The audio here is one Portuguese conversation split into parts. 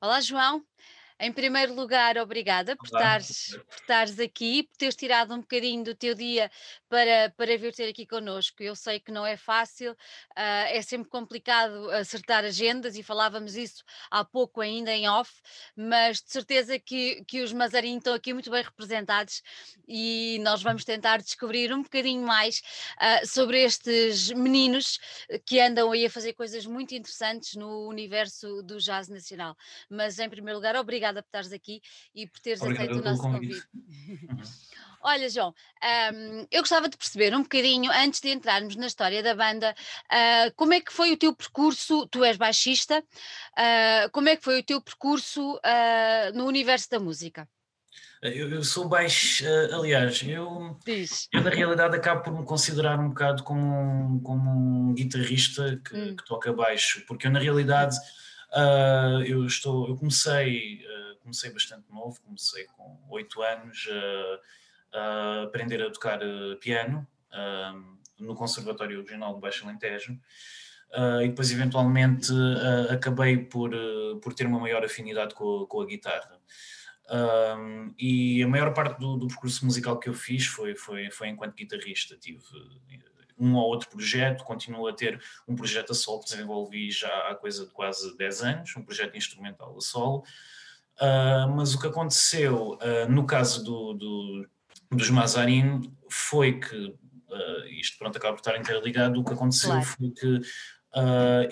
Olá, João. Em primeiro lugar, obrigada por estares, por estares aqui, por teres tirado um bocadinho do teu dia para, para vir ter aqui connosco. Eu sei que não é fácil, ah, é sempre complicado acertar agendas e falávamos isso há pouco ainda em off, mas de certeza que, que os Mazarin estão aqui muito bem representados e nós vamos tentar descobrir um bocadinho mais ah, sobre estes meninos que andam aí a fazer coisas muito interessantes no universo do jazz nacional. Mas em primeiro lugar, obrigada obrigada por estares aqui e por teres obrigado aceito o nosso convite. convite. Uhum. Olha, João, hum, eu gostava de perceber um bocadinho, antes de entrarmos na história da banda, ah, como é que foi o teu percurso? Tu és baixista, ah, como é que foi o teu percurso, ah, no universo da música? Eu, eu sou baixo, eh, aliás, eu, eu na realidade acabo por me considerar um bocado como um, como um guitarrista que, Hum, que toca baixo, porque eu na realidade ah, eu estou, eu comecei, ah, comecei bastante novo, comecei com oito anos ah, a aprender a tocar ah, piano no Conservatório Regional do Baixo Alentejo. E depois eventualmente acabei por, por ter uma maior afinidade com a, com a guitarra. Um, e a maior parte do, do percurso musical que eu fiz foi, foi, foi enquanto guitarrista. Tive um ou outro projeto, continuo a ter um projeto a solo que desenvolvi já há coisa de quase 10 anos, um projeto instrumental a solo. Uh, mas o que aconteceu uh, no caso do, do, dos Mazarin foi que, uh, isto pronto acaba por estar interligado, o que aconteceu claro. foi que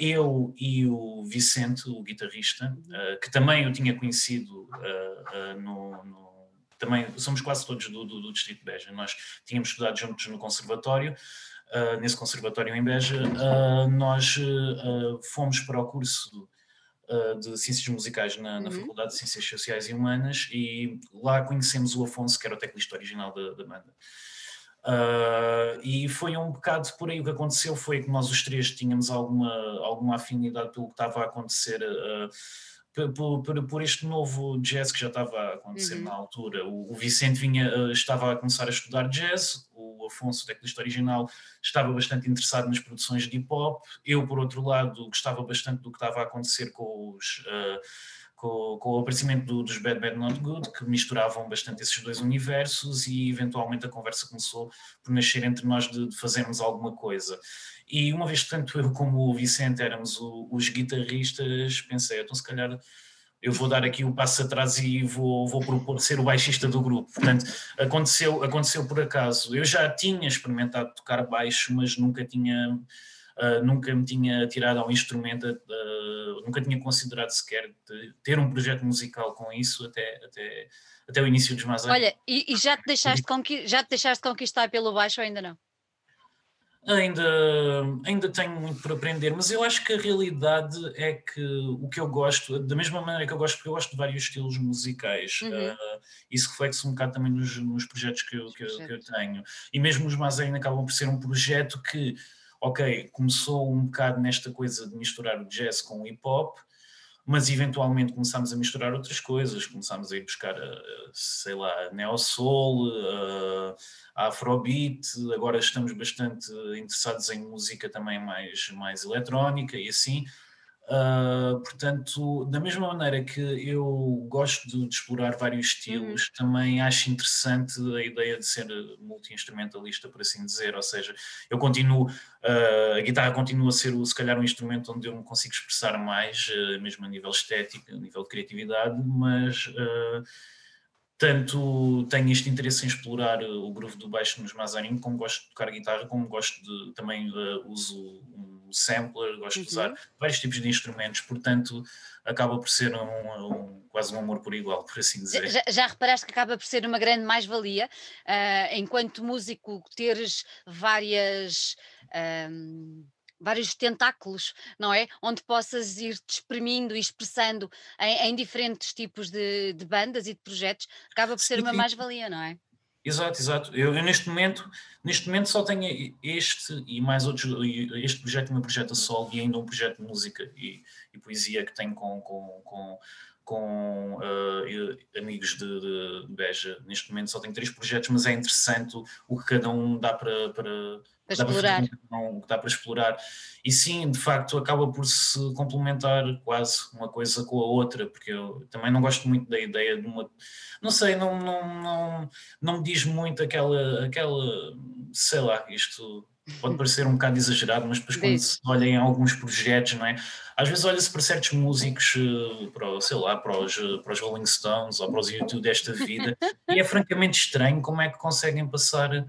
eu e o Vicente, o guitarrista, que também eu tinha conhecido no, no, Também somos quase todos do, do, do, Distrito de Beja. Nós tínhamos estudado juntos no Conservatório, nesse Conservatório em Beja. nós fomos para o curso de Ciências Musicais na, na, Uhum. Faculdade de Ciências Sociais e Humanas e lá conhecemos o Afonso, que era o teclista original da, da banda. Uh, e foi um bocado por aí o que aconteceu foi que nós os três tínhamos alguma, alguma afinidade pelo que estava a acontecer uh, por, por, por, este novo jazz que já estava a acontecer Uhum. na altura. O, o Vicente vinha, uh, estava a começar a estudar jazz, o Afonso, o teclista original, estava bastante interessado nas produções de hip hop. Eu, por outro lado, gostava bastante do que estava a acontecer com os com, com, o aparecimento do, dos Bad Bad Not Good, que misturavam bastante esses dois universos e eventualmente a conversa começou por nascer entre nós de, de fazermos alguma coisa. E uma vez que tanto eu como o Vicente éramos o, os guitarristas, pensei, então se calhar eu vou dar aqui o um passo atrás e vou, vou propor ser o baixista do grupo. Portanto, aconteceu, aconteceu por acaso. Eu já tinha experimentado tocar baixo, mas nunca tinha Uh, nunca me tinha tirado ao instrumento, uh, nunca tinha considerado sequer ter um projeto musical com isso até, até, até o início dos mais Olha, e, e, já, te deixaste conqui- já te deixaste conquistar pelo baixo ou ainda não? Ainda, ainda tenho muito por aprender, mas eu acho que a realidade é que o que eu gosto, da mesma maneira que eu gosto, porque eu gosto de vários estilos musicais, Uhum. uh, isso reflete-se um bocado também nos, nos projetos que eu, que, eu, que eu tenho. E mesmo os mais ainda acabam por ser um projeto que ok, começou um bocado nesta coisa de misturar o jazz com o hip hop, mas eventualmente começámos a misturar outras coisas, começámos a ir buscar, eh, sei lá, neo soul, uh, afrobeat, agora estamos bastante interessados em música também mais, mais eletrónica e assim. Uh, portanto, da mesma maneira que eu gosto de, de explorar vários estilos, uhum. também acho interessante a ideia de ser multi-instrumentalista, por assim dizer, ou seja, eu continuo, uh, a guitarra continua a ser, se calhar, um instrumento onde eu me consigo expressar mais, uh, mesmo a nível estético, a nível de criatividade, mas tanto tenho este interesse em explorar o groove do baixo nos Mazarin, como gosto de tocar guitarra, como gosto de, também uso um sampler, gosto Uhum. de usar vários tipos de instrumentos, portanto acaba por ser um, um- quase um amor por igual, por assim dizer. Já, já reparaste que acaba por ser uma grande mais-valia, ah, enquanto músico, teres várias. ahm, Vários tentáculos, não é? Onde possas ir te exprimindo e expressando em, em diferentes tipos de, de bandas e de projetos, acaba por ser Sim, uma mais-valia, não é? Exato, exato. Eu, eu neste momento, neste momento só tenho este e mais outros, este projeto, o meu projeto a solo e ainda um projeto de música e, e poesia que tenho com, com, com, com eh, amigos de, de Beja. Neste momento só tenho três projetos, mas é interessante o, o que cada um dá para, para, para explorar. Não, dá para explorar. E sim, de facto, acaba por se complementar quase uma coisa com a outra, porque eu também não gosto muito da ideia de uma. Não sei, não, não, não, não me diz muito aquela, aquela. Sei lá, isto pode parecer um bocado exagerado, mas depois quando se olha em alguns projetos, não é? Às vezes olha-se para certos músicos, eh, para, sei lá, para os, eh, para os Rolling Stones ou para os YouTube desta vida, e é francamente estranho como é que conseguem passar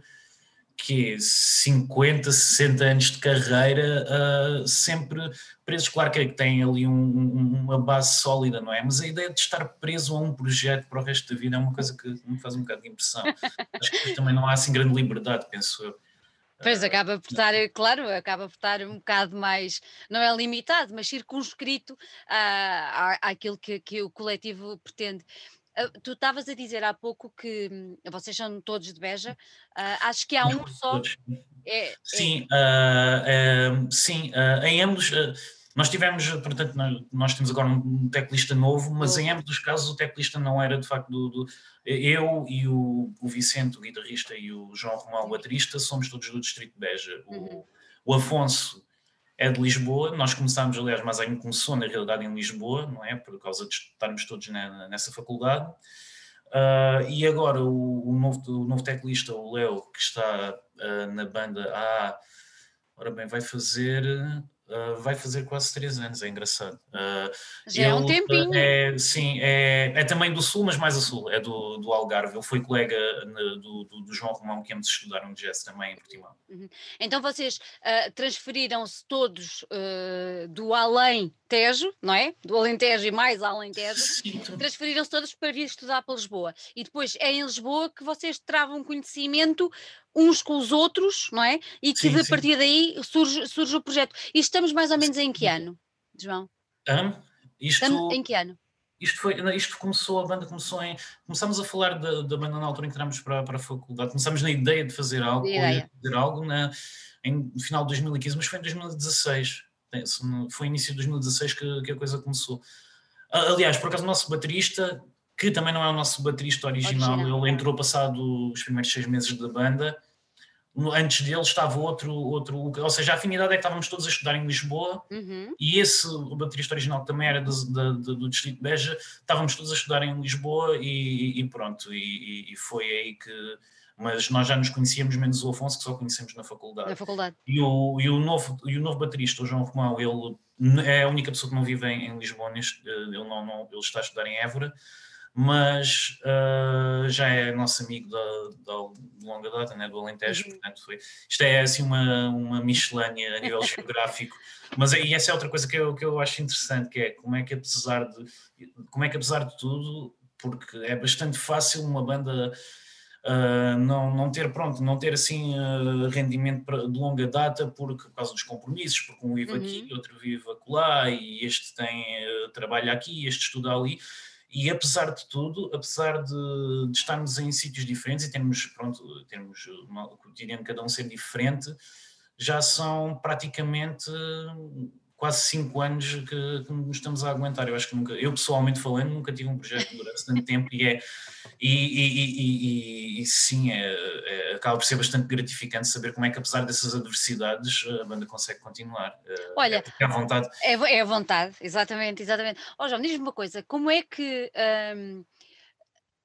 que 50, 60 anos de carreira uh, sempre presos, claro que têm ali um, um, uma base sólida, não é? Mas a ideia de estar preso a um projeto para o resto da vida é uma coisa que me faz um bocado de impressão. Acho que também não há assim grande liberdade, penso eu. Pois acaba por estar, claro, acaba por estar um bocado mais, não é limitado, mas circunscrito à, à, àquilo que, que o coletivo pretende. Uh, tu estavas a dizer há pouco que hum, vocês são todos de Beja, uh, acho que há um só. É, é sim, é... Uh, sim em ambos. nós tivemos, portanto, nós temos agora um teclista novo, mas em ambos os casos o teclista não era de facto do. do eu e o, o, Vicente, o guitarrista, e o João Romão, o baterista, somos todos do Distrito de Beja. O, uhum. o Afonso é de Lisboa. Nós começámos, aliás, mas ainda começou na realidade em Lisboa, não é? Por causa de estarmos todos nessa faculdade. Uh, e agora o, o, novo, o novo teclista, o Leo, que está uh, na banda há, ora bem, vai fazer Uh, vai fazer quase três anos, é engraçado. Uh, Já é um tempinho. É, sim, é, é também do Sul, mas mais a Sul, é do, do Algarve. Ele foi colega do, do, do, João Romão, que ambos estudaram jazz também em Portimão. Uhum. Então vocês uh, transferiram-se todos do além Tejo, não é? Do Alentejo e mais Alentejo, transferiram-se todos para vir estudar para Lisboa. E depois é em Lisboa que vocês travam conhecimento uns com os outros, não é? E que sim, a partir sim. daí surge, surge o projeto. E estamos mais ou menos em que ano, João? Um, isto, estamos em que ano? Isto, foi, isto começou, a banda começou em. Começámos a falar da, da banda na altura em que entramos para, para a faculdade. Começámos na ideia de fazer algo, de fazer algo na, em, no final de 2015, mas foi em 2016 foi início de 2016 que, que a coisa começou. Aliás, por acaso, o nosso baterista, que também não é o nosso baterista original, original. ele entrou passado os primeiros seis meses da banda. Antes dele estava outro, outro, ou seja, a afinidade é que estávamos todos a estudar em Lisboa uhum. e esse, o baterista original que também era do, do, do Distrito de Beja, estávamos todos a estudar em Lisboa e, e pronto, e, e foi aí que, mas nós já nos conhecíamos, menos o Afonso, que só conhecemos na faculdade. Na faculdade. E o, e o, novo, e o novo baterista, o João Romão, ele é a única pessoa que não vive em, em Lisboa, neste, ele, não, não, ele está a estudar em Évora, mas uh, já é nosso amigo da, da, de longa data, né, do Alentejo, uhum. portanto foi, isto é assim uma, uma miscelânea a nível geográfico, mas e essa é outra coisa que eu, que eu acho interessante, que é como é que apesar de, como é que apesar de tudo, porque é bastante fácil uma banda uh, não, não ter, pronto, não ter assim uh, rendimento de longa data por, por causa dos compromissos, porque um vive uhum. aqui, outro vive acolá, e este tem, uh, trabalha aqui, este estuda ali, e apesar de tudo, apesar de, de estarmos em sítios diferentes e termos, pronto, termos uma, o cotidiano de cada um ser diferente, já são praticamente quase cinco anos que, que, nos estamos a aguentar. Eu acho que nunca, eu pessoalmente falando, nunca tive um projeto que durasse tanto tempo e é e, e, e, e sim, é, é, acaba por ser bastante gratificante saber como é que apesar dessas adversidades a banda consegue continuar. Eh, Olha, é, é à vontade. É, é à vontade, exatamente, exatamente. Ó oh, João, diz-me uma coisa, como é que um,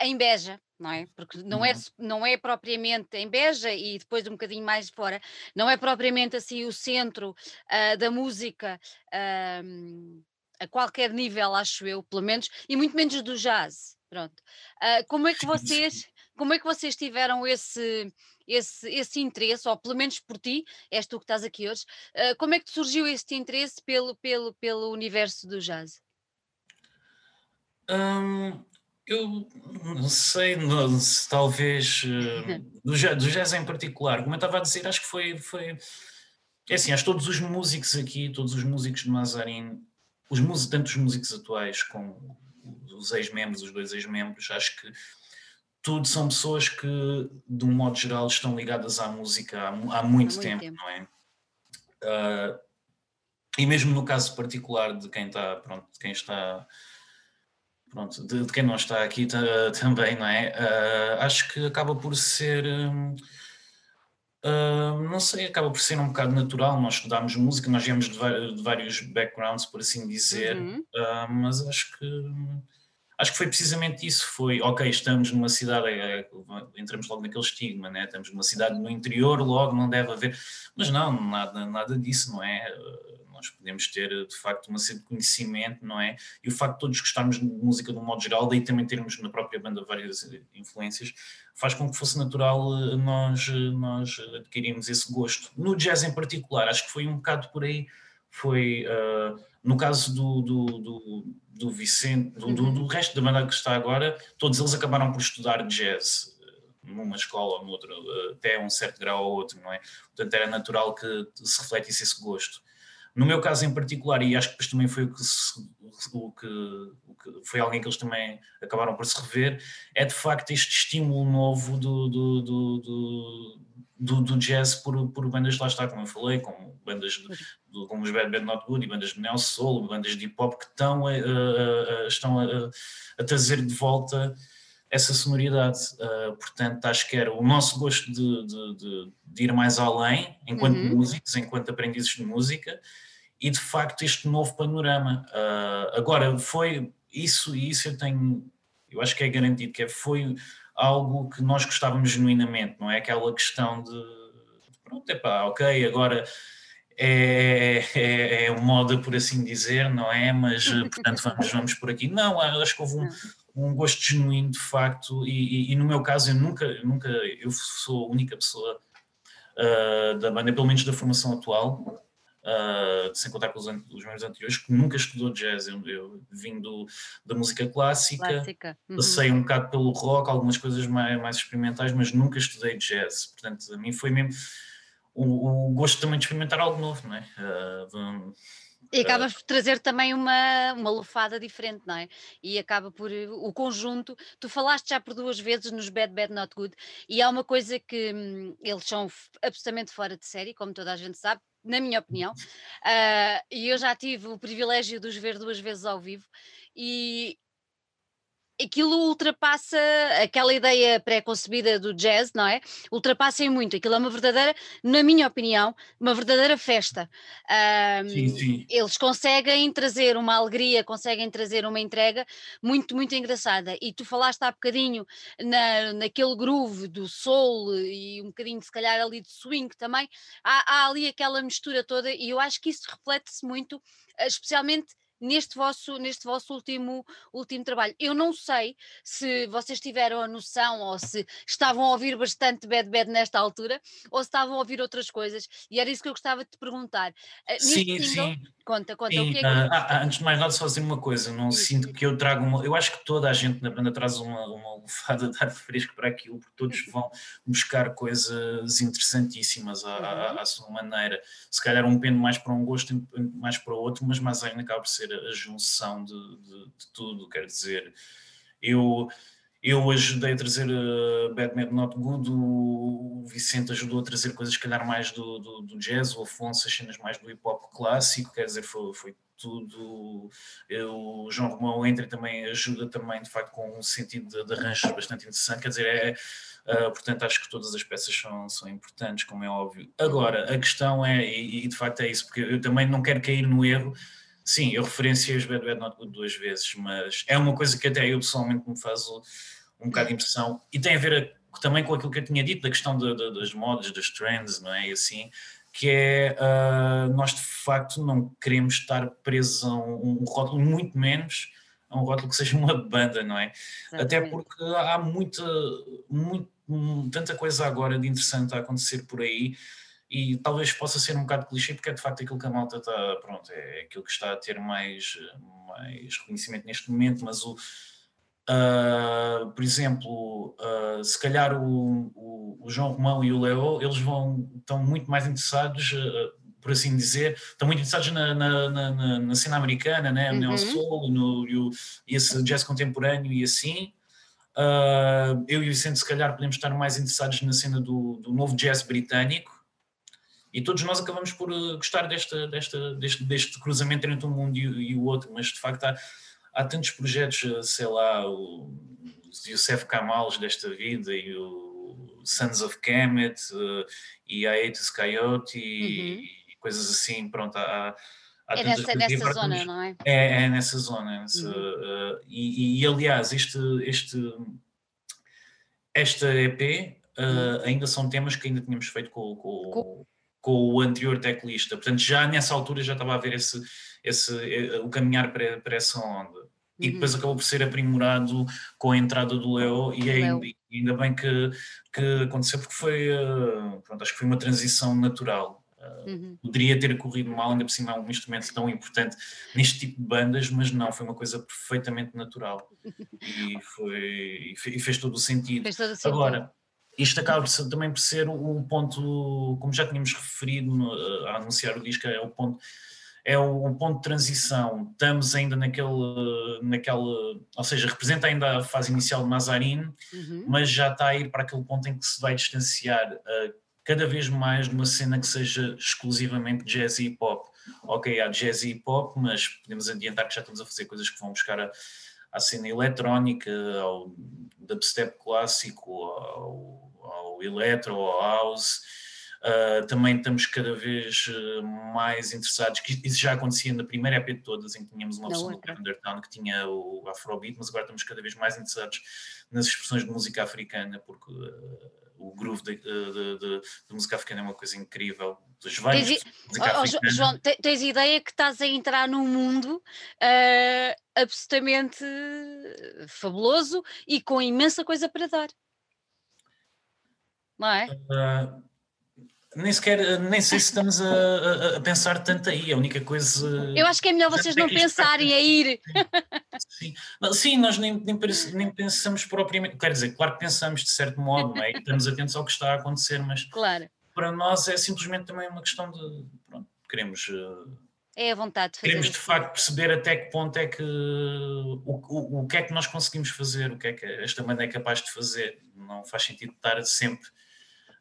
em Beja, não é? Porque não, é, uhum. não é propriamente em Beja e depois um bocadinho mais fora, não é propriamente assim o centro uh, da música uh, a qualquer nível, acho eu, pelo menos, e muito menos do jazz. Pronto. Uh, como é que vocês, como é que vocês tiveram esse, esse, esse interesse, ou pelo menos por ti, és tu que estás aqui hoje, uh, como é que surgiu este interesse pelo, pelo, pelo universo do jazz? Um, eu não sei, não, se talvez uh, do, jazz, do jazz em particular, como eu estava a dizer, acho que foi, foi é assim, acho que todos os músicos aqui, todos os músicos de Mazarin, os músicos, tanto os músicos atuais como os ex-membros, os dois ex-membros, acho que tudo são pessoas que, de um modo geral, estão ligadas à música há, há, muito, há muito tempo, tempo, não é? Uh, e mesmo no caso particular de quem está, pronto, de quem está pronto, de, de, quem não está aqui também, não é? Uh, acho que acaba por ser. Uh, não sei, acaba por ser um bocado natural. Nós estudámos música, nós viemos de, de vários backgrounds, por assim dizer, Uhum, uh, mas acho que acho que foi precisamente isso. Foi ok, estamos numa cidade, é, é, entramos logo naquele estigma, né? estamos numa cidade no interior, logo não deve haver, mas não, nada, nada disso, não é? Nós podemos ter de facto uma sede de conhecimento, não é? E o facto de todos gostarmos de música de um modo geral, daí também termos na própria banda várias influências, faz com que fosse natural eh, nós, eh, nós adquirirmos esse gosto. No jazz em particular, acho que foi um bocado por aí, foi uh, no caso do, do, do, do Vicente, do, do, do, uhum. resto da banda que está agora, todos eles acabaram por estudar jazz numa escola ou noutra, até um certo grau ou outro, não é? Portanto, era natural que se refletisse esse gosto. No meu caso em particular, e acho que depois também foi o que, se, o, que, o que, foi alguém que eles também acabaram por se rever, é de facto este estímulo novo do, do, do, do, do jazz por, por bandas, lá está, como eu falei, como bandas de, como os Bad Bad Not Good e bandas de neo soul, bandas de hip hop que estão, a, a, a estão a, trazer de volta essa sonoridade. Uh, portanto, acho que era o nosso gosto de, de, de, de ir mais além, enquanto uhum. músicos, enquanto aprendizes de música, e de facto este novo panorama. Uh, agora, foi isso e isso eu tenho, eu acho que é garantido, que é, foi algo que nós gostávamos genuinamente, não é aquela questão de pronto, é pá, ok, agora é, é, é moda por assim dizer, não é? Mas portanto vamos, vamos por aqui. Não, acho que houve um, um gosto genuíno de facto, e, e, e, no meu caso eu nunca, nunca eu sou a única pessoa uh, da banda, pelo menos da formação atual, uh, sem contar com os, os membros anteriores, que nunca estudou jazz. Eu, eu vim do, da música clássica, clássica. Uhum. passei um bocado pelo rock, algumas coisas mais, mais experimentais, mas nunca estudei jazz. Portanto, a mim foi mesmo o, o gosto também de experimentar algo novo, não é? Uh, e acabas por trazer também uma, uma lufada diferente, não é? E acaba por o conjunto. Tu falaste já por duas vezes nos Bad Bad Not Good, e há uma coisa que hum, eles são absolutamente fora de série, como toda a gente sabe, na minha opinião, uh, e eu já tive o privilégio de os ver duas vezes ao vivo, e aquilo ultrapassa aquela ideia pré-concebida do jazz, não é? Ultrapassa muito. Aquilo é uma verdadeira, na minha opinião, uma verdadeira festa. Um, sim, sim. Eles conseguem trazer uma alegria, conseguem trazer uma entrega muito, muito engraçada. E tu falaste há bocadinho na, naquele groove do soul e um bocadinho, se calhar, ali de swing também. Há, há ali aquela mistura toda e eu acho que isso reflete-se muito, especialmente neste vosso, neste vosso último, último trabalho. Eu não sei se vocês tiveram a noção ou se estavam a ouvir bastante Bad Bad nesta altura ou se estavam a ouvir outras coisas, e era isso que eu gostava de te perguntar. Eh, sim, single, sim. Conta, conta. Sim, o que é que... Uh, antes de mais nada, só dizer uma coisa, não Isso. sinto que eu trago uma. Eu acho que toda a gente na banda traz uma, uma lufada de ar fresco para aquilo, porque todos vão buscar coisas interessantíssimas à, à, uhum. à, sua maneira. Se calhar um pende mais para um gosto, mais para o outro, mas mais ainda acaba por ser a junção de, de, de tudo, quer dizer. Eu eu ajudei a trazer uh, Bad Man Not Good, o Vicente ajudou a trazer coisas, se calhar, mais do, do, do, jazz, o Afonso, as cenas mais do hip hop clássico, quer dizer, foi, foi tudo. Eu, o João Romão entra também ajuda também, de facto, com um sentido de, de arranjos bastante interessante, quer dizer, é. Uh, portanto, acho que todas as peças são, são importantes, como é óbvio. Agora, a questão é, e, e de facto é isso, porque eu também não quero cair no erro Sim, eu referenciei os Bad Bad Not Good duas vezes, mas é uma coisa que até eu pessoalmente me faz um bocado de impressão e tem a ver também com aquilo que eu tinha dito da questão de, de, das modas, das trends, não é? E assim, que é uh, nós de facto não queremos estar presos a um, um, rótulo, muito menos a um rótulo que seja uma banda, não é? Exatamente. Até porque há muita, muito, tanta coisa agora de interessante a acontecer por aí e talvez possa ser um bocado clichê, porque é de facto aquilo que a malta está, pronto, é aquilo que está a ter mais, mais reconhecimento neste momento, mas o, uh, por exemplo, uh, se calhar o, o, o, João Romão e o Leo, eles vão, estão muito mais interessados, uh, por assim dizer, estão muito interessados na, na, na, na cena americana, né? no uhum. soul, no, no, esse jazz contemporâneo e assim, eu e o Vicente, se calhar, podemos estar mais interessados na cena do, do novo jazz britânico, e todos nós acabamos por eh, gostar desta, desta, deste, deste cruzamento entre um mundo e, e, o outro, mas de facto há, há tantos projetos, eh, sei lá, o, Youssef Kamals desta vida e o Sons of Kemet uh, e Hiatus Coyote e, Uhum. e coisas assim, pronto, há, há É nessa, nessa zona, não é? é, é nessa zona. nessa, Uhum. uh, e, e, aliás, este, este, esta EP uh, Uhum. ainda são temas que ainda tínhamos feito com, com, Com- com o anterior teclista. Portanto, já nessa altura já estava a ver esse, esse, eh, o caminhar para, para essa onda. E Uhum. depois acabou por ser aprimorado com a entrada do Leo, e ainda, ainda bem que, que aconteceu, porque foi, uh, pronto, acho que foi uma transição natural. Uh, Uhum. poderia ter corrido mal, ainda por cima é um instrumento tão importante neste tipo de bandas, mas não, foi uma coisa perfeitamente natural e, foi, e fe- fez todo o sentido. Fez todo o sentido. Agora, isto acaba também por ser o ponto, como já tínhamos referido no- a anunciar o disco, é o ponto, é o, ponto de transição. Estamos ainda naquele, naquele, ou seja, representa ainda a fase inicial de Mazarin, Uhum. mas já está a ir para aquele ponto em que se vai distanciar uh, cada vez mais numa cena que seja exclusivamente jazz e hip hop. Ok, há jazz e hip hop, mas podemos adiantar que já estamos a fazer coisas que vão buscar a, à cena eletrónica, ao dubstep clássico, ao, ao electro, ao house. Uh, também estamos cada vez uh, mais interessados, que isso já acontecia na primeira EP de todas, em que tínhamos uma versão do. Undertown que tinha o Afrobeat, mas agora estamos cada vez mais interessados nas expressões de música africana, porque uh, o groove de, de- de- de- música africana é uma coisa incrível. Dos vários Tens Oh, oh. João, te- tens ideia que estás a entrar num mundo ah, absolutamente fabuloso e com imensa coisa para dar. Não é? Uh, nem sequer, nem sei se estamos a, a- pensar tanto aí, a única coisa... Eu acho que é melhor vocês sei não pensarem a ir. Sim, sim, nós nem, nem, nem pensamos propriamente, quer dizer, claro que pensamos de certo modo, é? Estamos atentos ao que está a acontecer, mas Claro, para nós é simplesmente também uma questão de, pronto, queremos, uh, é a vontade de fazer queremos de facto perceber até que ponto é que, o, o, o que é que nós conseguimos fazer, o que é que esta banda é capaz de fazer, não faz sentido estar sempre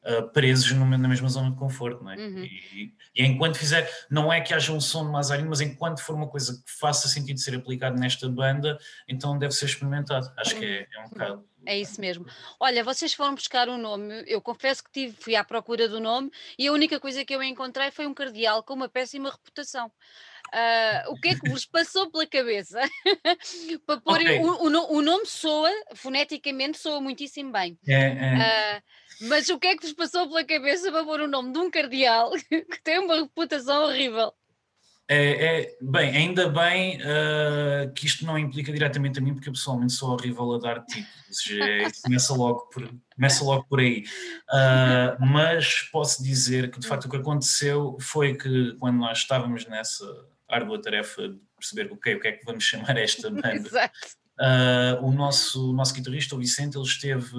uh, presos numa- na mesma zona de conforto, não é? Uhum. E, e enquanto fizer, não é que haja um som de Mazarinho, mas enquanto for uma coisa que faça sentido ser aplicado nesta banda, então deve ser experimentado. Acho que é, é um bocado. É isso mesmo. Olha, vocês foram buscar um nome. Eu confesso que tive, fui à procura do nome e a única coisa que eu encontrei foi um cardeal com uma péssima reputação. Ah, o que é que vos passou pela cabeça para pôr Ok. o, o o nome soa, foneticamente soa muitíssimo bem. É, é. Ah, mas o que é que vos passou pela cabeça para pôr o nome de um cardeal que tem uma reputação horrível? É, é- bem, ainda bem uh, que isto não implica diretamente a mim, porque eu pessoalmente sou horrível a dar títulos. É, isso começa, logo por, começa logo por aí. Uh, mas posso dizer que, de facto, o que aconteceu foi que, quando nós estávamos nessa árdua tarefa de perceber okay, o que é que vamos chamar esta banda. Uh, o, nosso, o nosso guitarrista, o Vicente, ele esteve,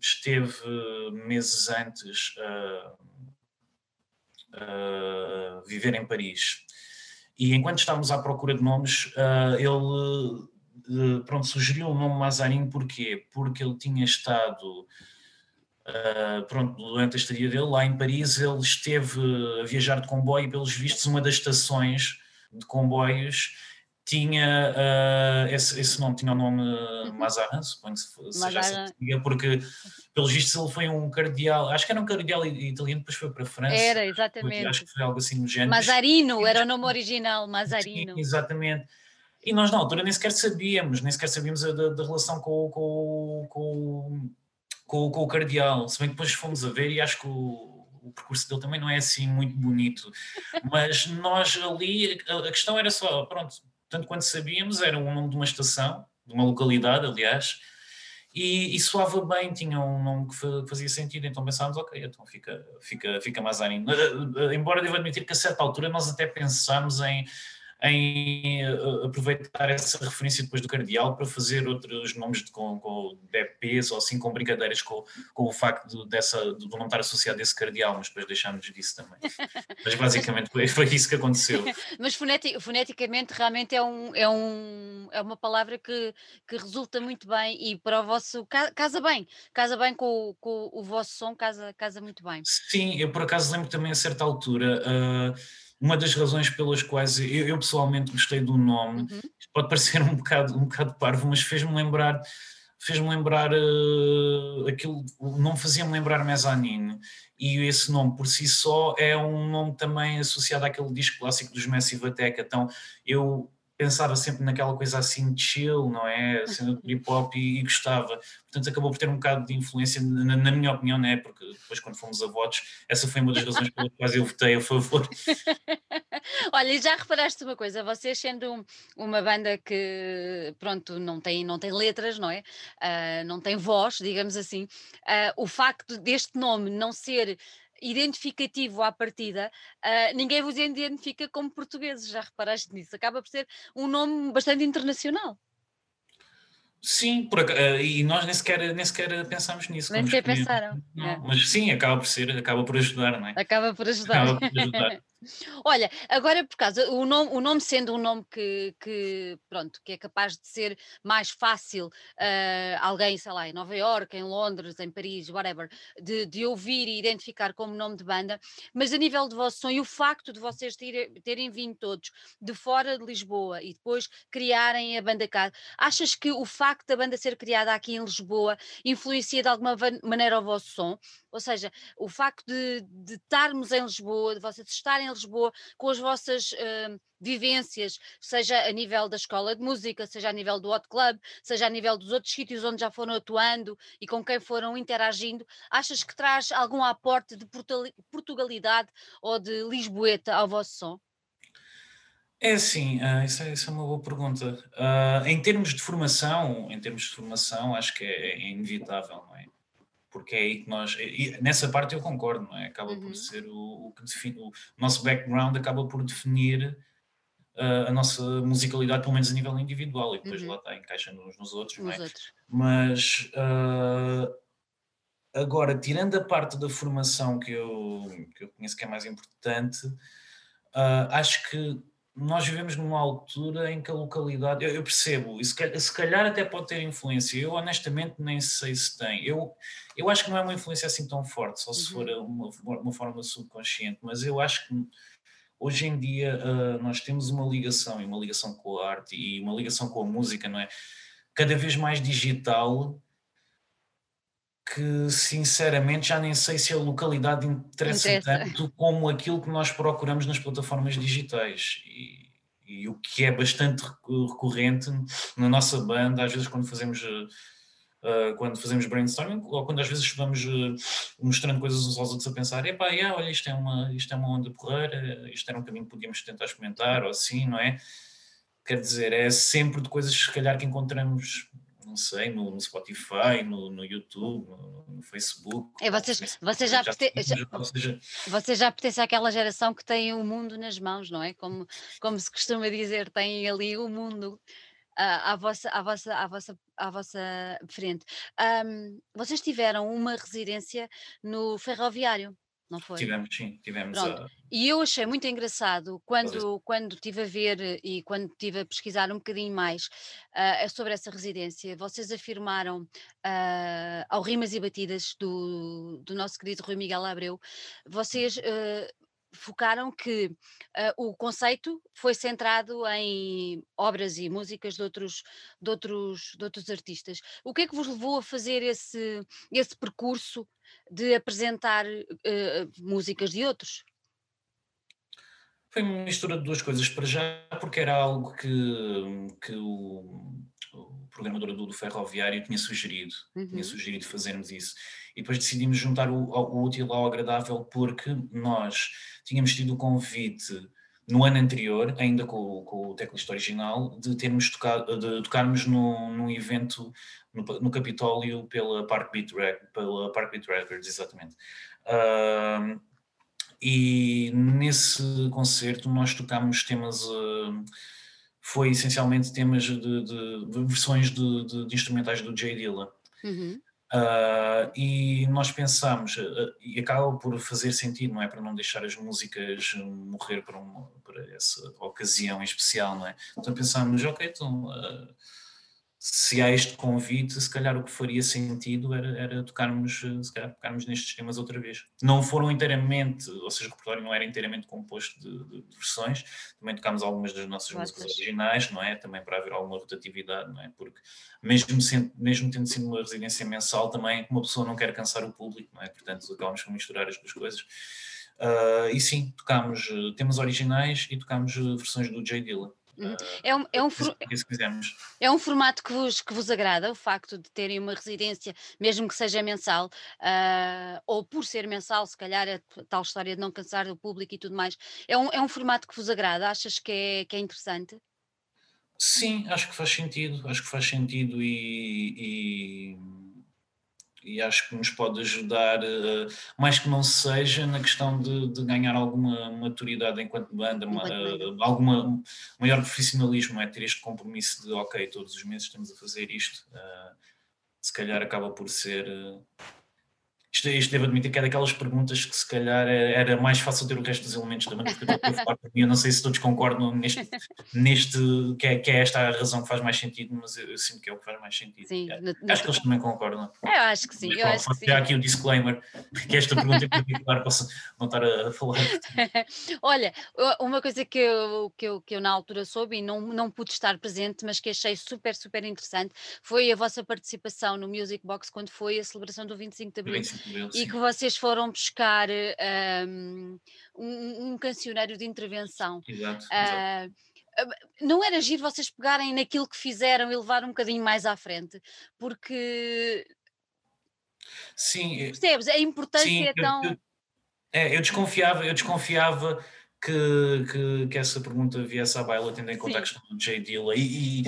esteve meses antes a viver em Paris. E enquanto estávamos à procura de nomes, ele uh, pronto, sugeriu o nome Mazarin, porquê? Porque ele tinha estado, uh, pronto, durante a estadia dele lá em Paris, ele esteve a viajar de comboio e, pelos vistos, uma das estações de comboios tinha uh, esse, esse nome, tinha o nome uh, Mazarin, suponho que se- seja assim que porque pelos vistos ele foi um cardeal, acho que era um cardeal italiano, depois foi para a França. Era, exatamente. Acho que foi algo assim no género. Mazarino era o nome original, Sim, Mazarino. exatamente. E nós na altura nem sequer sabíamos, nem sequer sabíamos a- da, da relação com, o- com, com, com, com o cardeal. Se bem que depois fomos a ver e acho que o, o percurso dele também não é assim muito bonito. Mas nós ali, a, a questão era só, pronto, tanto quanto sabíamos, era o nome de uma estação, de uma localidade, aliás, e, e soava bem, tinha um nome que fa- que fazia sentido, então pensámos, ok, então fica, fica, fica. Eh, eh, Embora devo admitir que a certa altura nós até pensámos em, em eh, aproveitar essa referência depois do Cardeal para fazer outros nomes de, com, com de EPs ou assim, com brincadeiras com, com o facto de, dessa, de não estar associado a esse Cardeal, mas depois deixámos disso também. Mas basicamente foi, foi isso que aconteceu. Mas foneti- foneticamente realmente é, um, é, um, é uma palavra que, que resulta muito bem e para o vosso. ca- Casa bem, casa bem com, o- com o vosso som, casa, casa muito bem. Sim, eu por acaso lembro também a certa altura, ah, uma das razões pelas quais eu, eu pessoalmente gostei do nome, Uhum. isto pode parecer um bocado, um bocado parvo, mas fez-me lembrar, fez-me lembrar uh, aquilo, o nome fazia-me lembrar Mezzanine e esse nome por si só é um nome também associado àquele disco clássico dos Messi Vateca, então eu pensava sempre naquela coisa assim de chill, não é? A cena do hip hop e, e, gostava. Portanto, acabou por ter um bocado de influência, na, na, minha opinião, não é? Porque depois, quando fomos a votos, essa foi uma das razões pelas quais eu votei a favor. Olha, e já reparaste uma coisa, vocês sendo um, uma banda que, pronto, não tem, não tem letras, não é? Uh, não tem voz, digamos assim, uh, o facto deste nome não ser identificativo à partida, uh, ninguém vos identifica como portugueses, já reparaste nisso? Acaba por ser um nome bastante internacional. Sim, por, uh, e nós nem sequer, nem sequer pensamos nisso. Nem sequer pensaram. Não, é. Mas sim, acaba por ser, acaba por ajudar, não é? Acaba por ajudar. Acaba por ajudar. Olha, agora por causa, o nome, o nome sendo um nome que, que, pronto, que é capaz de ser mais fácil uh, alguém, sei lá, em Nova Iorque, em Londres, em Paris, whatever, de, de, ouvir e identificar como nome de banda, mas a nível de vosso som e o facto de vocês terem, terem vindo todos de fora de Lisboa e depois criarem a banda cá, achas que o facto da banda ser criada aqui em Lisboa influencia de alguma maneira o vosso som? Ou seja, o facto de, de estarmos em Lisboa, de vocês estarem em Lisboa com as vossas uh, vivências, seja a nível da escola de música, seja a nível do hot club, seja a nível dos outros sítios onde já foram atuando e com quem foram interagindo, achas que traz algum aporte de Portugalidade ou de Lisboeta ao vosso som? É sim, isso, é, isso, é, uma boa pergunta. Uh, em termos de formação, em termos de formação, acho que é, é inevitável, não é? Porque é aí que nós. Nessa parte eu concordo, não é? Acaba uhum. por ser o, o que define. O nosso background acaba por definir uh, a nossa musicalidade, pelo menos a nível individual, e depois uhum. lá está, encaixa nos, nos outros, nos não é? Outros. Mas. Uh, agora, tirando a parte da formação que eu, que eu conheço que é mais importante, uh, acho que nós vivemos numa altura em que a localidade, eu, eu percebo, e se calhar, se calhar, até pode ter influência, eu honestamente nem sei se tem. Eu, eu acho que não é uma influência assim tão forte, só se uhum. for uma, uma forma subconsciente, mas eu acho que hoje em dia uh, nós temos uma ligação, e uma ligação com a arte e uma ligação com a música, não é? Cada vez mais digital que sinceramente já nem sei se a localidade interessa, interessa, tanto como aquilo que nós procuramos nas plataformas digitais. E, e, o que é bastante recorrente na nossa banda, às vezes quando fazemos. Uh, quando fazemos brainstorming, ou quando às vezes vamos uh, mostrando coisas uns aos outros a pensar, epá, yeah, olha, isto é, uma, isto é uma onda porreira, isto era um caminho que podíamos tentar experimentar, ou assim, não é? Quer dizer, é sempre de coisas, se calhar, que encontramos não sei, no, no Spotify, no, no YouTube, no, no, Facebook. É, vocês, vocês, já, já, já, vocês já pertencem àquela geração que tem o mundo nas mãos, não é? Como, como se costuma dizer, têm ali o mundo à, à, vossa, à, vossa, à, vossa, à vossa frente. Um, vocês tiveram uma residência no ferroviário não foi? Tivemos, sim, tivemos. A... E eu achei muito engraçado quando, quando estive a ver e quando estive a pesquisar um bocadinho mais uh, sobre essa residência, vocês afirmaram uh, ao Rimas e Batidas do, do nosso querido Rui Miguel Abreu, vocês uh, focaram que uh, o conceito foi centrado em obras e músicas de outros, de, outros, de outros artistas. O que é que vos levou a fazer esse, esse percurso de apresentar uh, músicas de outros? Foi uma mistura de duas coisas. Para já, porque era algo que, que o, o programador do, do Ferroviário tinha sugerido. Uhum. Tinha sugerido fazermos isso. E depois decidimos juntar o, o útil ao agradável porque nós tínhamos tido o convite no ano anterior, ainda com, com o teclista original, de termos tocado, de tocarmos no, num evento no, no Capitólio pela Park Beat, pela Park Beat Records, exatamente. Uh, e nesse concerto nós tocámos temas, uh, foi essencialmente temas de, de, de versões de, de, instrumentais do Jay Dilla. Uhum. Uh, e nós pensamos, uh, e acaba por fazer sentido, não é? Para não deixar as músicas morrer para, uma, para essa ocasião em especial, não é? Então pensámos, ok, então uh, se há este convite, se calhar o que faria sentido era, era tocarmos, eh, se calhar, tocarmos nestes temas outra vez. Não foram inteiramente, ou seja, o repertório não era inteiramente composto de, de, de versões, também tocámos algumas das nossas músicas originais, não é? Também para haver alguma rotatividade, não é? Porque mesmo, sendo, mesmo tendo sido uma residência mensal, também uma pessoa não quer cansar o público, não é? Portanto, acabamos por misturar as duas coisas. Uh, e sim, tocámos uh, temas originais e tocámos uh, versões do Jay Dilla. Uhum. É um, é, um for... é um formato que vos, que vos agrada, o facto de terem uma residência, mesmo que seja mensal, uh, ou por ser mensal, se calhar a tal história de não cansar o público e tudo mais. É um, é um formato que vos agrada? Achas que é, que é interessante? Sim, acho que faz sentido, acho que faz sentido e, e e acho que nos pode ajudar, uh, mais que não seja, na questão de, de ganhar alguma maturidade enquanto banda, uma, uh, alguma maior profissionalismo, é? Ter este compromisso de ok, todos os meses estamos a fazer isto, uh, se calhar acaba por ser isto, isto devo admitir que é daquelas perguntas que se calhar é, era mais fácil ter o resto dos elementos da banda, porque eu, falar eu não sei se todos concordam neste, neste que, é, que é esta a razão que faz mais sentido, mas eu, eu sinto que é o que faz mais sentido. Sim, é, no, acho que eles também concordam. É, eu acho que sim. Eu acho que sim. aqui o disclaimer, que esta pergunta em particular posso não estar a falar. Olha, uma coisa que eu, que, eu, que eu na altura soube e não, não pude estar presente, mas que achei super, super interessante, foi a vossa participação no Music Box quando foi a celebração do 25 de Abril e que vocês foram buscar um, um, um cancioneiro de intervenção. Exato, uh, Não era giro vocês pegarem naquilo que fizeram e levar um bocadinho mais à frente, porque sim, percebes? A importância sim, é tão. Eu, eu, é, eu desconfiava, eu desconfiava que, que, que, essa pergunta viesse à baila, tendo em conta sim. a questão do Jay Dilla, e, e,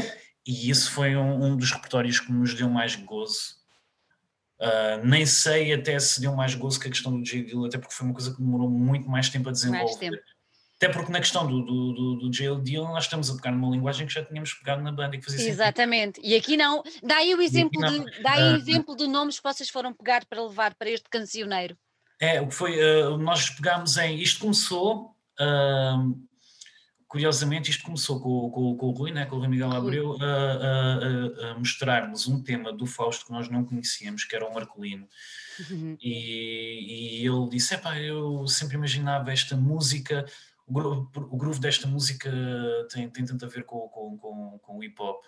e isso foi um, um, dos repertórios que nos deu mais gozo Uh, nem sei até se deu mais gozo que a questão do J. Deal, até porque foi uma coisa que demorou muito mais tempo a desenvolver. Tempo. Até porque na questão do, do, do, do J. Deal nós estamos a pegar numa linguagem que já tínhamos pegado na banda e que fazia Exatamente. Sentido. E aqui não. Dá aí o exemplo, de, dá aí uh, exemplo de nomes que vocês foram pegar para levar para este cancioneiro. É, o que foi, uh, nós pegámos em, isto começou, uh, curiosamente, isto começou com, com, com o Rui, né, com o Rui Miguel Abreu, a, a, a mostrar-nos um tema do Fausto que nós não conhecíamos, que era o Marcolino. Uhum. E, e, ele disse: Epá, eu sempre imaginava esta música, o groove, o groove desta música tem, tem tanto a ver com, com, com, com o hip hop.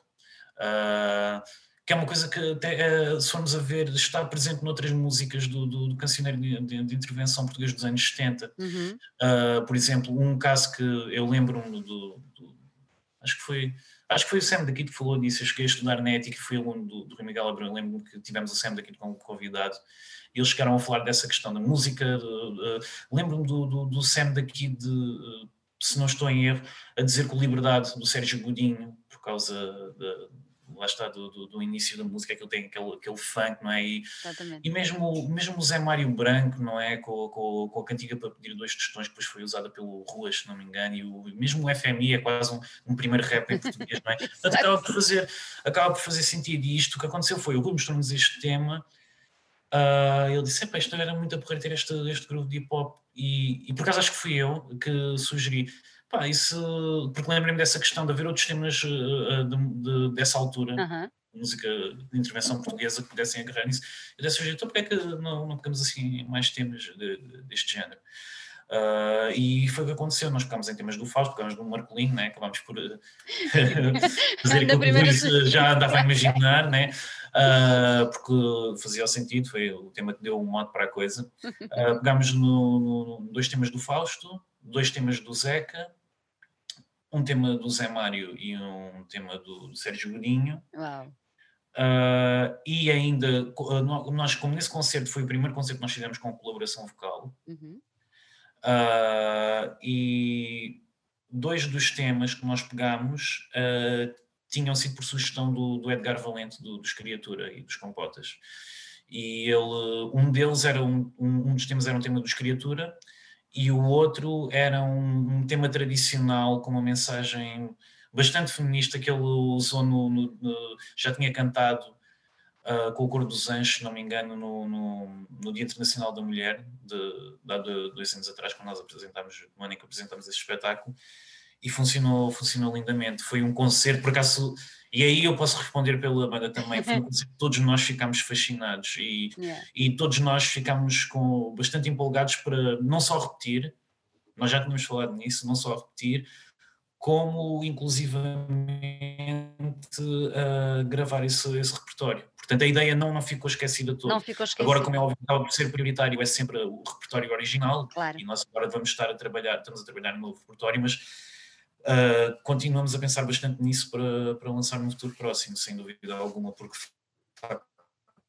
Uh, que é uma coisa que até, eh, se formos a ver, está presente noutras músicas do, do, do cancioneiro de, de, de, intervenção português dos anos 70. Uhum. Uh, por exemplo, um caso que eu lembro-me do, do, acho que foi acho que foi o Sam daqui que falou disso, eu cheguei a estudar na ética e fui aluno do, do Rui Miguel Abreu, lembro-me que tivemos o Sam daqui como convidado, e eles chegaram a falar dessa questão da música, uh, lembro-me do, do, do Sam daqui de, uh, se não estou em erro, a dizer que o Liberdade do Sérgio Godinho, por causa da lá está, do, do, do, início da música, aquilo tem aquele, aquele funk, não é? E, e mesmo, mesmo o Zé Mário Branco, não é? Com, com, com a cantiga para pedir dois tostões, que depois foi usada pelo Ruas, se não me engano, e o, mesmo o FMI é quase um, um primeiro rap em português, não é? Portanto, acaba por, fazer, acaba por fazer sentido. E isto que aconteceu foi, o Rui mostrou-nos este tema, uh, ele disse, isto era muito a porrer ter este, este groove de hip hop, e, e por acaso acho que fui eu que sugeri Pá, isso, porque lembrei-me dessa questão de haver outros temas uh, de, de, dessa altura, uhum. música de intervenção portuguesa, que pudessem agarrar nisso. Eu disse, então porquê é que não, não pegamos assim mais temas de, de, deste género? Uh, e foi o que aconteceu, nós ficámos em temas do Fausto, ficámos do Marcolino, né? acabámos por fazer aquilo que o já andava a imaginar, né? Uh, porque fazia sentido, foi o tema que deu um modo para a coisa. Uh, pegámos no, no, dois temas do Fausto, dois temas do Zeca, um tema do Zé Mário e um tema do Sérgio Godinho. Uau. Uh, e ainda, nós, como nesse concerto foi o primeiro concerto que nós fizemos com colaboração vocal, uhum. uh, e dois dos temas que nós pegámos uh, tinham sido por sugestão do, do Edgar Valente, do, dos Criatura e dos Compotas. E ele, um deles era um, um, um dos temas era um tema dos Criatura, e o outro era um, um, tema tradicional com uma mensagem bastante feminista que ele usou no, no, no já tinha cantado uh, com o Cor dos Anjos, se não me engano, no, no, Dia Internacional da Mulher, de, de, de, dois anos atrás, quando nós apresentámos, no ano em que apresentámos esse espetáculo, e funcionou, funcionou lindamente. Foi um concerto, por acaso E aí eu posso responder pela banda também. Foi coisa que todos nós ficámos fascinados e, Yeah. e todos nós ficámos com, bastante empolgados para não só repetir, nós já tínhamos falado nisso, não só repetir, como inclusivamente uh, gravar esse, esse repertório. Portanto, a ideia não, não ficou esquecida toda. Não ficou esquecido. Agora, como é óbvio, acaba por ser prioritário, é sempre o repertório original, Claro. e nós agora vamos estar a trabalhar, estamos a trabalhar no novo repertório, mas uh, continuamos a pensar bastante nisso para, para lançar no futuro próximo, sem dúvida alguma, porque de facto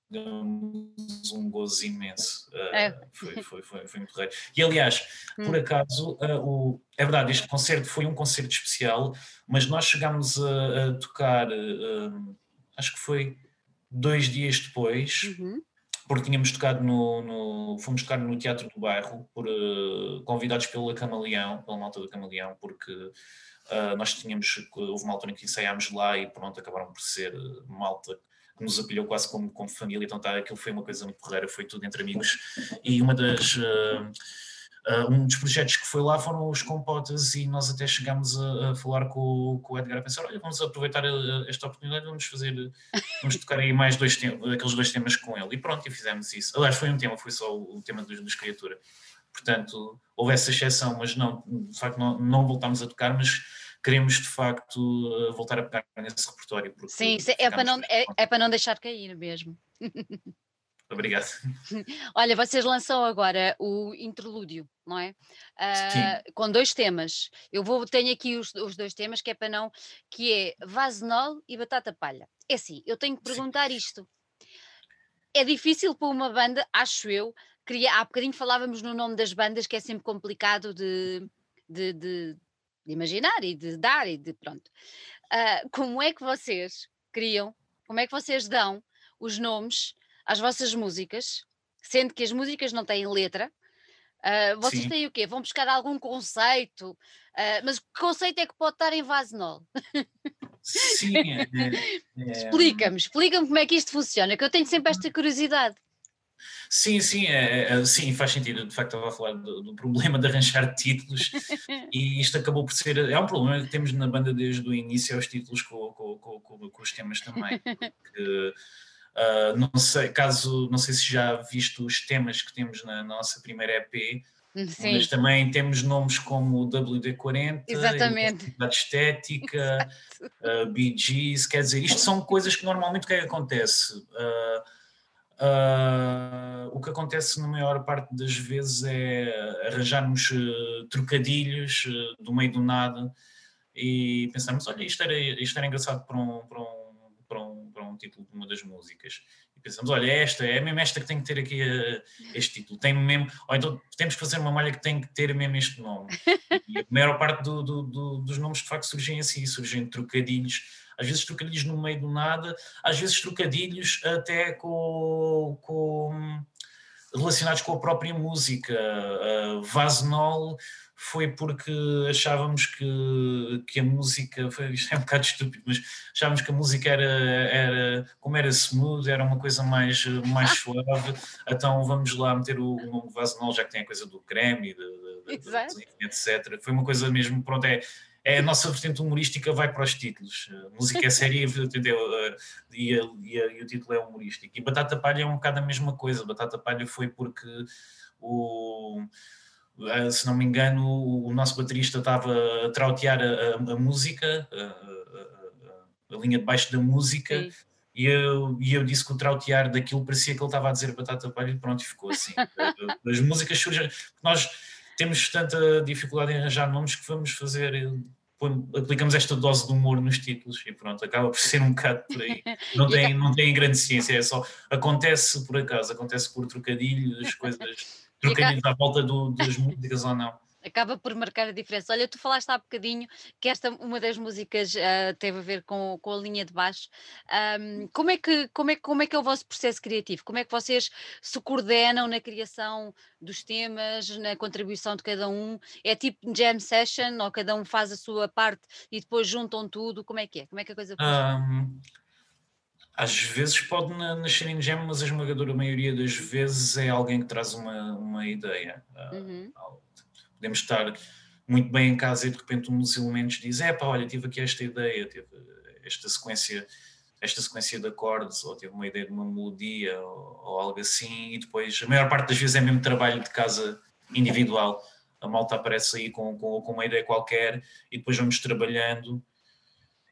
damos um gozo imenso. Uh, É. foi, foi, foi, foi muito rei. E aliás, por Hum. acaso, uh, o, é verdade, este concerto foi um concerto especial, mas nós chegámos a, a tocar, uh, acho que foi dois dias depois, Uhum. Porque tínhamos tocado no, no- fomos tocar no Teatro do Bairro, por, eh, convidados pela Camaleão, pela malta da Camaleão, porque eh, nós tínhamos, houve uma altura em que ensaiámos lá e pronto, acabaram por ser eh, malta que nos acolheu quase como, como família, então tá, aquilo foi uma coisa muito porreira, foi tudo entre amigos, e uma das... eh, eh, um dos projetos que foi lá foram os compotas e nós até chegámos a, a falar com, o- com o Edgar a pensar, olha, vamos aproveitar eh, esta oportunidade, vamos fazer vamos tocar aí mais dois aqueles dois temas com ele. E pronto, e fizemos isso. Aliás, foi um tema, foi só o tema dos, dos criatura. Portanto, houve essa exceção, mas não, de facto, não, não voltámos a tocar, mas queremos de facto voltar a pegar nesse repertório. Sim, isso é para, não, é, é para não deixar cair mesmo. Obrigado. Olha, vocês lançam agora o interlúdio, não é? Ah, com dois temas. Eu vou, tenho aqui os, os dois temas que é para não, que é Vazenol e Batata Palha. É assim, eu tenho que Sim. perguntar isto. É difícil para uma banda, acho eu, criar, há bocadinho falávamos no nome das bandas, que é sempre complicado de, de, de- de imaginar e de dar e de pronto. Ah, como é que vocês criam, como é que vocês dão os nomes às vossas músicas, sendo que as músicas não têm letra? Ah, vocês Sim. têm o quê? Vão buscar algum conceito? Ah, mas que conceito é que pode estar em Vazenol? Sim, é, é- é- Explica-me, explica-me como é que isto funciona, que eu tenho sempre esta curiosidade. Sim, sim, é, é- sim, faz sentido. De facto, estava a falar do, do problema de arranjar títulos e isto acabou por ser. É um problema que temos na banda desde o início, é os títulos com, com- com- com- com os temas também. porque, ah, não sei, caso, não sei se já viste os temas que temos na nossa primeira EP, Sim, mas também temos nomes como o WD-40, Exatamente. Identidade Estética, uh, Bee Gees, quer dizer, isto são coisas que normalmente o que é que acontece? Uh, uh, o que acontece na maior parte das vezes é arranjarmos uh, trocadilhos uh, do meio do nada e pensarmos, olha, isto era, isto era engraçado para um, para, um, para, um, para um título de uma das músicas. E pensamos, olha, é esta, é mesmo esta que tem que ter aqui uh, este título, tem mesmo, ou então temos que fazer uma malha que tem que ter mesmo este nome. E a maior parte do- do- do- dos nomes de facto surgem assim, surgem trocadilhos, às vezes trocadilhos no meio do nada, às vezes trocadilhos até com, com- relacionados com a própria música. Uh, Vazenol foi porque achávamos que, que a música, foi, isto é um bocado estúpido, mas achávamos que a música era, era como era smooth, era uma coisa mais, mais suave, então vamos lá meter o, o nome Vazenol, já que tem a coisa do creme de, de- de- etc. Foi uma coisa mesmo, pronto, é, é a nossa vertente humorística vai para os títulos. A música é séria entendeu? E, a- e a- e o título é humorístico. E Batata Palha é um bocado a mesma coisa. Batata Palha foi porque o. Se não me engano, o nosso baterista estava a trautear a, a- música, a, linha de baixo da música, Sim. e eu, e eu disse que o trautear daquilo parecia que ele estava a dizer batata palha e pronto, ficou assim. As músicas surgem. Nós temos tanta dificuldade em arranjar nomes que vamos fazer. Aplicamos esta dose de humor nos títulos e pronto, acaba por ser um bocado por aí. Não tem, não tem grande ciência, é só acontece por acaso, acontece por trocadilhos, coisas, trocadilhos à volta do- das músicas ou não. Acaba por marcar a diferença. Olha, tu falaste há bocadinho que esta, uma das músicas ah, teve a ver com, com a linha de baixo. Ahm, como, é que, como, é, como é que é o vosso processo criativo? Como é que vocês se coordenam na criação dos temas, na contribuição de cada um? É tipo jam session ou cada um faz a sua parte e depois juntam tudo? Como é que é? Como é que a coisa funciona? Ahm, às vezes pode na- nascer em gem, mas a esmagadora maioria das vezes é alguém que traz uma, uma ideia. Ah, Uhum. Podemos estar muito bem em casa e de repente um dos elementos diz: é pá, olha, tive aqui esta ideia, tive esta sequência esta sequência de acordes ou teve uma ideia de uma melodia ou, ou, algo assim e depois a maior parte das vezes é mesmo trabalho de casa individual a malta aparece aí com, com, com uma ideia qualquer e depois vamos trabalhando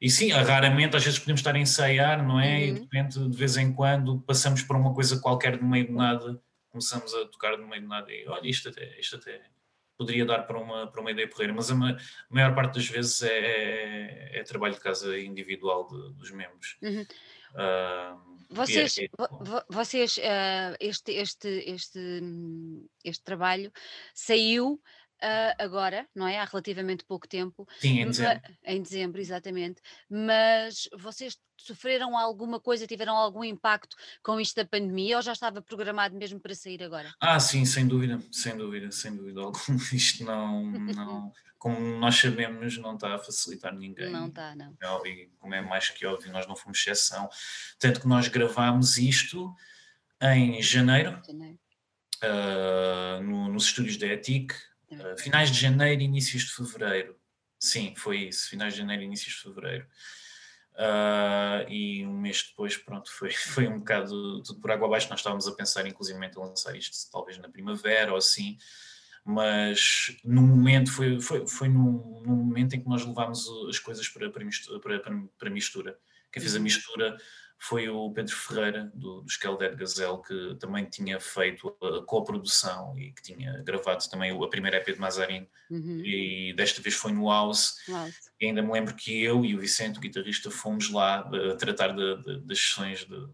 e sim, raramente às vezes podemos estar a ensaiar, não é? Uhum. E de repente, de vez em quando, passamos por uma coisa qualquer no meio de nada, começamos a tocar no meio de nada e olha, isto até, isto até poderia dar para uma, para uma ideia porreira, mas a, ma maior parte das vezes é, é, é, trabalho de casa individual de, dos membros. Uhum. Uh, vocês, é, é, vocês uh, este, este, este, este trabalho saiu uh, agora, não é? Há relativamente pouco tempo. Sim, em dezembro. Em dezembro, exatamente. Mas vocês sofreram alguma coisa, tiveram algum impacto com isto da pandemia ou já estava programado mesmo para sair agora? Ah, sim, sem dúvida, sem dúvida, sem dúvida alguma. Isto não, não como nós sabemos, não está a facilitar ninguém. Não está, não. E como é mais que óbvio, nós não fomos exceção. Tanto que nós gravámos isto em janeiro, janeiro. Uh, no, nos estúdios da ETIC, finais de janeiro, inícios de fevereiro. Sim, foi isso, finais de janeiro, inícios de fevereiro. Uh, e um mês depois, pronto, foi, foi um bocado tudo por água abaixo. Nós estávamos a pensar, inclusive, em lançar isto talvez na primavera ou assim, mas no momento, foi, foi, foi num, num momento em que nós levámos as coisas para, para, mistura, para, para mistura. Quem fez a uhum. mistura foi o Pedro Ferreira, do, do Gazelle, que também tinha feito a co-produção e que tinha gravado também a primeira EP de Mazarin, uhum. e desta vez foi no House. E ainda me lembro que eu e o Vicente, o guitarrista, fomos lá a tratar de, de, das sessões de,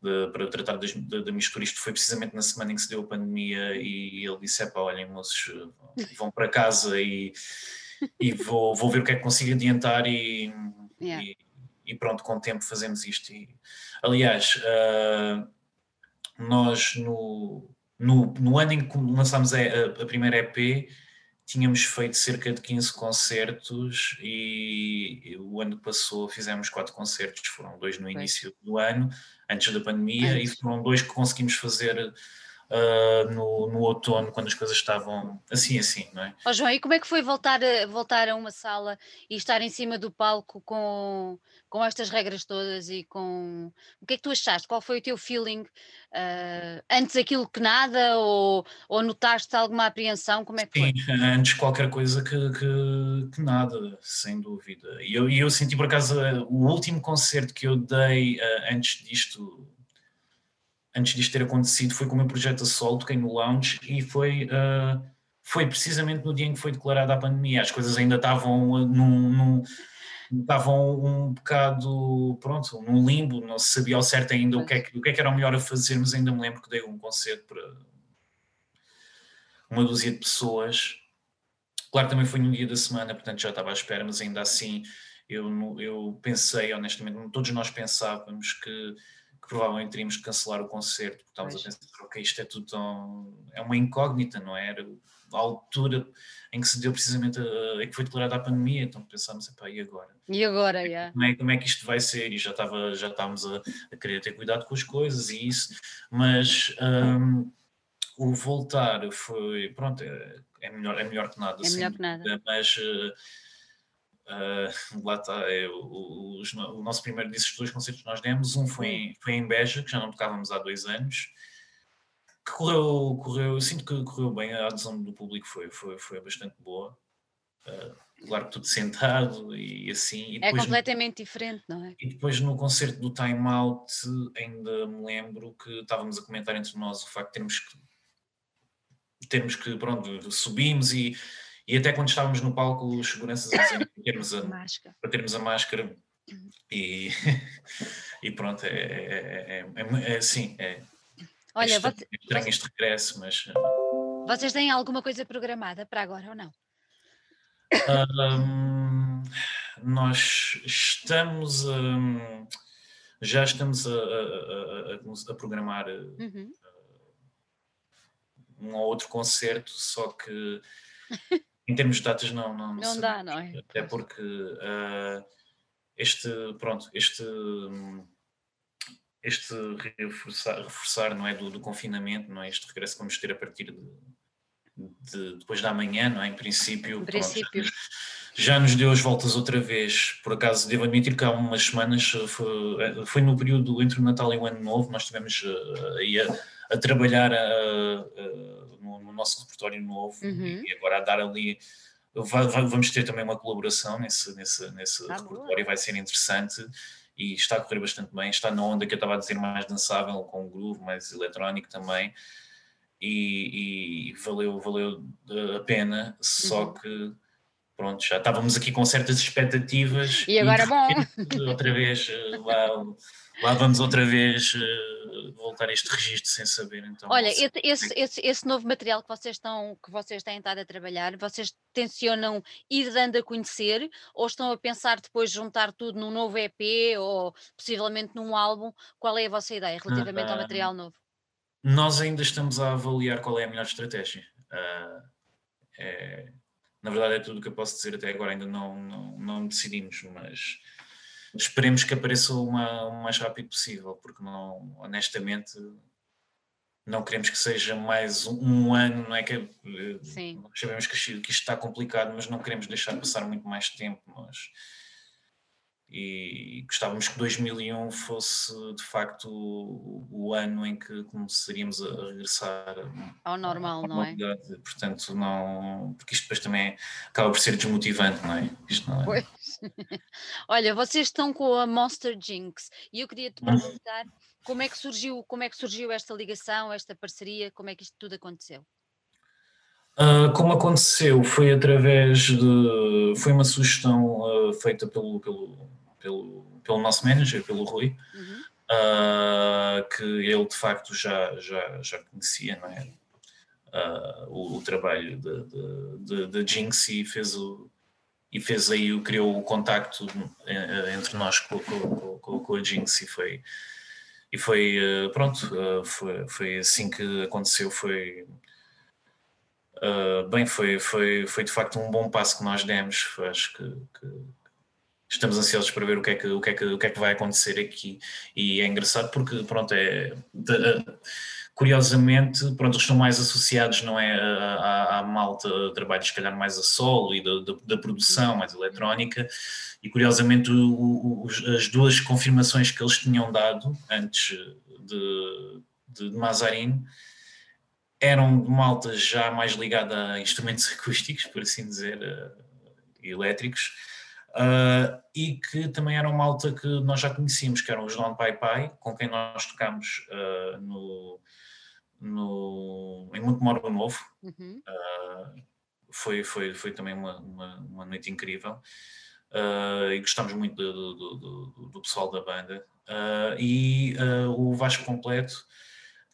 de, para tratar da mistura. Isto foi precisamente na semana em que se deu a pandemia e ele disse: pá, olhem, moços, vão para casa e, e vou, vou ver o que é que consigo adiantar e, yeah. e e pronto, com o tempo fazemos isto. E, aliás, uh, nós no, no, no, ano em que lançámos a, a, primeira EP, tínhamos feito cerca de 15 concertos e o ano que passou fizemos quatro concertos, foram dois no início do ano, antes da pandemia, antes. e foram dois que conseguimos fazer uh, no, no, outono, quando as coisas estavam assim, assim, não é? Oh, João, e como é que foi voltar a, voltar a uma sala e estar em cima do palco com, com estas regras todas e com. O que é que tu achaste? Qual foi o teu feeling? Uh, antes aquilo que nada ou, ou notaste alguma apreensão? Como é que Sim, foi? antes qualquer coisa que, que, que, nada, sem dúvida. E eu, eu senti por acaso o último concerto que eu dei uh, antes disto antes disto ter acontecido, foi com o meu projeto a solo, toquei no lounge e foi, uh, foi precisamente no dia em que foi declarada a pandemia. As coisas ainda estavam uh, num, num estavam um bocado, pronto, num limbo, não se sabia ao certo ainda o que, é que, o que, é que era o melhor a fazer, mas ainda me lembro que dei um concerto para uma dúzia de pessoas. Claro, também foi num dia da semana, portanto já estava à espera, mas ainda assim eu, eu pensei, honestamente, todos nós pensávamos que provavelmente teríamos que cancelar o concerto, porque estávamos a pensar, ok, isto é tudo tão. é uma incógnita, não é? Era a altura em que se deu precisamente a, em que foi declarada a pandemia, então pensámos, epá, e agora? E agora, yeah. como, é, como é que isto vai ser? E já, estava, já estávamos a, a querer ter cuidado com as coisas e isso, mas um, o voltar foi, pronto, é, é, melhor, é melhor que nada. É melhor que nada. Mas. Uh, lá está, é, o, o, o, nosso primeiro desses dois concertos que nós demos, um foi em, foi em Beja, que já não tocávamos há dois anos, que correu, correu, eu sinto que correu bem, a adesão do público foi, foi, foi bastante boa. Uh, claro que tudo sentado e assim. E é completamente no, diferente, não é? E depois no concerto do Time Out ainda me lembro que estávamos a comentar entre nós o facto de termos que termos que, pronto, subimos e e até quando estávamos no palco, os seguranças diziam para termos a, para termos a máscara. E, e pronto, é, é, é, é sim, é, Olha, estranho, você, estranho este regresso, mas. Vocês têm alguma coisa programada para agora ou não? Um, nós estamos um, já estamos a, a, a, a programar uhum. um ou outro concerto, só que em termos de datas não não, não, não dá não é até porque uh, este pronto este este reforçar, reforçar não é do, do, confinamento não é este regresso que vamos ter a partir de, de depois da manhã não é em princípio, princípio. Pronto, já nos deu as voltas outra vez. Por acaso, devo admitir que há umas semanas, eh, foi, eh, foi no período entre o Natal e o Ano Novo, nós estivemos uh, aí a, a trabalhar uh, uh, no, no, nosso repertório novo uhum. e agora a dar ali. Vai, vai, vamos ter também uma colaboração nesse, nesse, nesse ah, repertório, vai ser interessante e está a correr bastante bem. Está na onda que eu estava a dizer, mais dançável, com groove, mais eletrónico também. E, e valeu, valeu a pena, só uhum. que pronto, já estávamos aqui com certas expectativas. E agora e, bom. Outra vez, eh, lá, lá vamos outra vez uh, voltar a este registro sem saber. Então, Olha, esse, esse, esse, esse, novo material que vocês, estão, que vocês têm estado a trabalhar, vocês tencionam ir dando a conhecer ou estão a pensar depois juntar tudo num novo EP ou possivelmente num álbum? Qual é a vossa ideia relativamente uh, ao material novo? Nós ainda estamos a avaliar qual é a melhor estratégia. Uh, é, na verdade, é tudo o que eu posso dizer até agora, ainda não, não, não decidimos, mas esperemos que apareça uma, o mais rápido possível, porque não, honestamente, não queremos que seja mais um, um ano, não é que Sim. sabemos que, que isto está complicado, mas não queremos deixar passar muito mais tempo, mas e gostávamos que 2001 fosse de facto o, o ano em que começaríamos a regressar ao normal, não é? Portanto, não, porque isto depois também acaba por ser desmotivante, não é? Isto não é. Pois. Olha, vocês estão com a Monster Jinx e eu queria te perguntar como é que surgiu, como é que surgiu esta ligação, esta parceria, como é que isto tudo aconteceu? Uh, como aconteceu foi através de foi uma sugestão uh, feita pelo, pelo pelo, pelo nosso manager, pelo Rui, uhum. uh, que ele de facto já, já, já conhecia, não é? Uh, o, o, trabalho de, de, de, de, Jinx e fez o e fez aí, criou o contacto eh, entre nós com, com, com, com a Jinx e foi e foi pronto foi, foi assim que aconteceu foi bem, foi, foi, foi de facto um bom passo que nós demos. Acho que, que, estamos ansiosos para ver o que é que, o que, é que, o que, é que vai acontecer aqui. E é engraçado porque, pronto, é. De, curiosamente, pronto, eles estão mais associados, não é, à, à malta, trabalho se calhar mais a solo e da, da, da produção mais eletrónica, e curiosamente o, o, as duas confirmações que eles tinham dado antes de, de, de Mazarin eram de malta já mais ligada a instrumentos acústicos, por assim dizer, uh, elétricos, Uh, e que também era uma malta que nós já conhecíamos, que eram os Don Pai Pai, com quem nós tocámos uh, no, no, em Montemoro Novo. Uhum. Uh, foi, foi, foi também uma, uma, uma noite incrível e gostámos muito do, do, do, do pessoal da banda. e o Vasco Completo,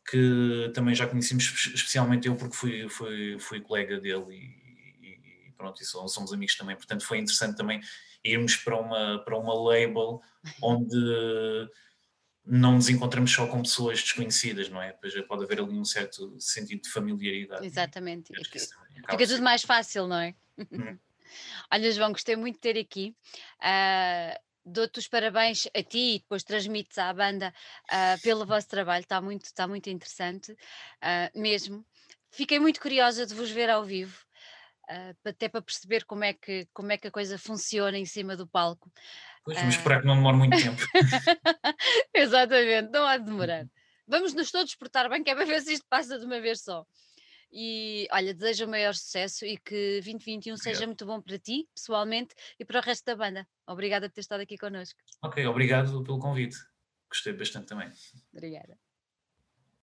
que também já conhecíamos, especialmente eu, porque fui, fui, fui colega dele e, e pronto, e somos amigos também, portanto foi interessante também irmos para uma, para uma label onde não nos encontramos só com pessoas desconhecidas, não é? Pois pode haver ali um certo sentido de familiaridade. Exatamente. Fica tudo mais fácil, não é? Hum. Olha, João, gostei muito de ter aqui. Uh, Dou-te os parabéns a ti e depois transmites à banda uh, pelo vosso trabalho, está muito, está muito interessante, uh, mesmo. Fiquei muito curiosa de vos ver ao vivo até para perceber como é, que, como é que a coisa funciona em cima do palco. Pois, vamos uh... esperar que não demore muito tempo. Exatamente, não há de demorar. Uhum. Vamos nos todos portar bem, que é para ver se isto passa de uma vez só. E olha, desejo o maior sucesso e que 2021 obrigado. seja muito bom para ti, pessoalmente, e para o resto da banda. Obrigada por ter estado aqui connosco. Ok, obrigado pelo convite. Gostei bastante também. Obrigada.